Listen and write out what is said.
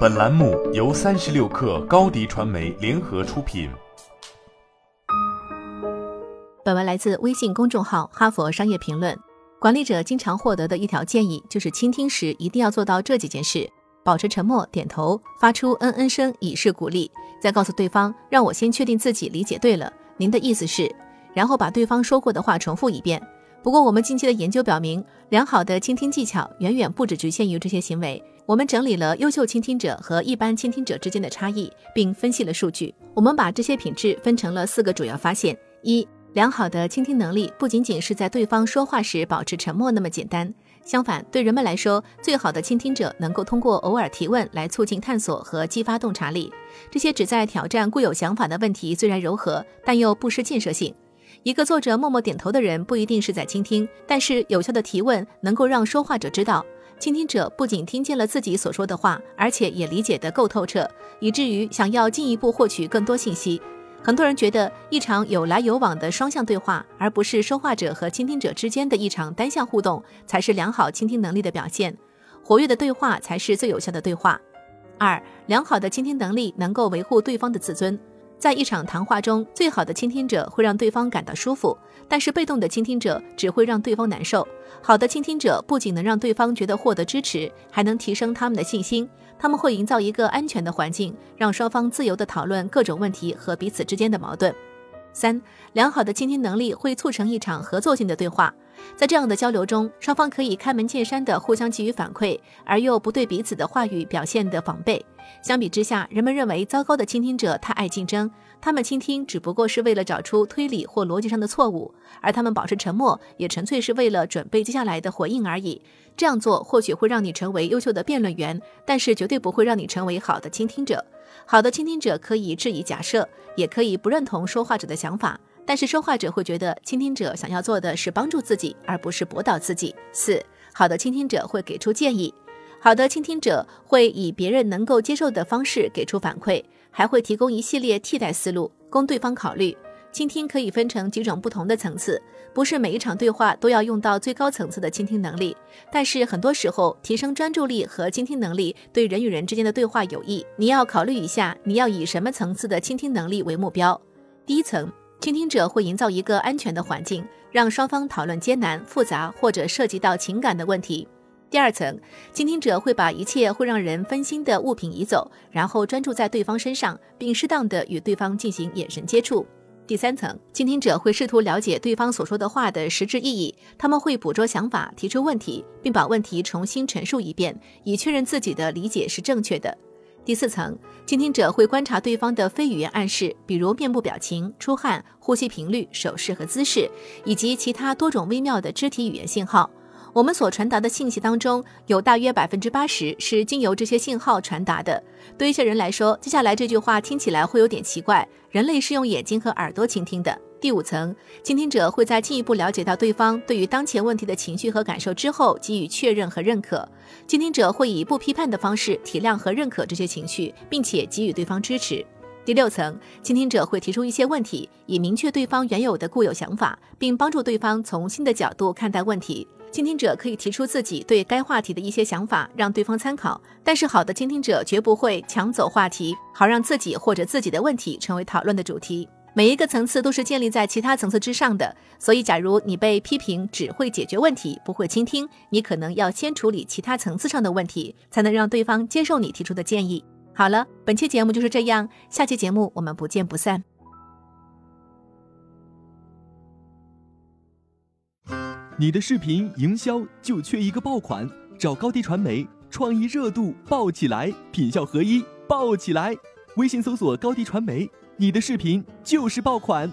本栏目由三十六氪高低传媒联合出品。本文来自微信公众号《哈佛商业评论》。管理者经常获得的一条建议就是，倾听时一定要做到这几件事：保持沉默、点头、发出嗯嗯声以示鼓励，再告诉对方“让我先确定自己理解对了，您的意思是”，然后把对方说过的话重复一遍。不过，我们近期的研究表明，良好的倾听技巧远远不只局限于这些行为。我们整理了优秀倾听者和一般倾听者之间的差异，并分析了数据。我们把这些品质分成了四个主要发现：一、良好的倾听能力不仅仅是在对方说话时保持沉默那么简单。相反，对人们来说，最好的倾听者能够通过偶尔提问来促进探索和激发洞察力。这些旨在挑战固有想法的问题虽然柔和，但又不失建设性。一个坐着默默点头的人不一定是在倾听，但是有效的提问能够让说话者知道，倾听者不仅听见了自己所说的话，而且也理解得够透彻，以至于想要进一步获取更多信息。很多人觉得一场有来有往的双向对话，而不是说话者和倾听者之间的一场单向互动，才是良好倾听能力的表现。活跃的对话才是最有效的对话。二，良好的倾听能力能够维护对方的自尊。在一场谈话中，最好的倾听者会让对方感到舒服，但是被动的倾听者只会让对方难受。好的倾听者不仅能让对方觉得获得支持，还能提升他们的信心。他们会营造一个安全的环境，让双方自由地讨论各种问题和彼此之间的矛盾。三，良好的倾听能力会促成一场合作性的对话。在这样的交流中，双方可以开门见山地互相给予反馈，而又不对彼此的话语表现的防备。相比之下，人们认为糟糕的倾听者太爱竞争，他们倾听只不过是为了找出推理或逻辑上的错误，而他们保持沉默也纯粹是为了准备接下来的回应而已。这样做或许会让你成为优秀的辩论员，但是绝对不会让你成为好的倾听者。好的倾听者可以质疑假设，也可以不认同说话者的想法。但是说话者会觉得，倾听者想要做的是帮助自己，而不是驳倒自己。四，好的倾听者会给出建议，好的倾听者会以别人能够接受的方式给出反馈，还会提供一系列替代思路供对方考虑。倾听可以分成几种不同的层次，不是每一场对话都要用到最高层次的倾听能力，但是很多时候提升专注力和倾听能力对人与人之间的对话有益。你要考虑一下，你要以什么层次的倾听能力为目标？第一层。倾听者会营造一个安全的环境，让双方讨论艰难、复杂或者涉及到情感的问题。第二层，倾听者会把一切会让人分心的物品移走，然后专注在对方身上，并适当的与对方进行眼神接触。第三层，倾听者会试图了解对方所说的话的实质意义，他们会捕捉想法、提出问题，并把问题重新陈述一遍，以确认自己的理解是正确的。第四层，倾听者会观察对方的非语言暗示，比如面部表情、出汗、呼吸频率、手势和姿势，以及其他多种微妙的肢体语言信号。我们所传达的信息当中，有大约百分之八十是经由这些信号传达的。对一些人来说，接下来这句话听起来会有点奇怪。人类是用眼睛和耳朵倾听的。第五层，倾听者会在进一步了解到对方对于当前问题的情绪和感受之后，给予确认和认可。倾听者会以不批判的方式体谅和认可这些情绪，并且给予对方支持。第六层，倾听者会提出一些问题，以明确对方原有的固有想法，并帮助对方从新的角度看待问题。倾听者可以提出自己对该话题的一些想法，让对方参考。但是，好的倾听者绝不会抢走话题，好让自己或者自己的问题成为讨论的主题。每一个层次都是建立在其他层次之上的，所以，假如你被批评只会解决问题，不会倾听，你可能要先处理其他层次上的问题，才能让对方接受你提出的建议。好了，本期节目就是这样，下期节目我们不见不散。你的视频营销就缺一个爆款，找高低传媒，创意热度爆起来，品效合一爆起来，微信搜索高低传媒。你的视频就是爆款。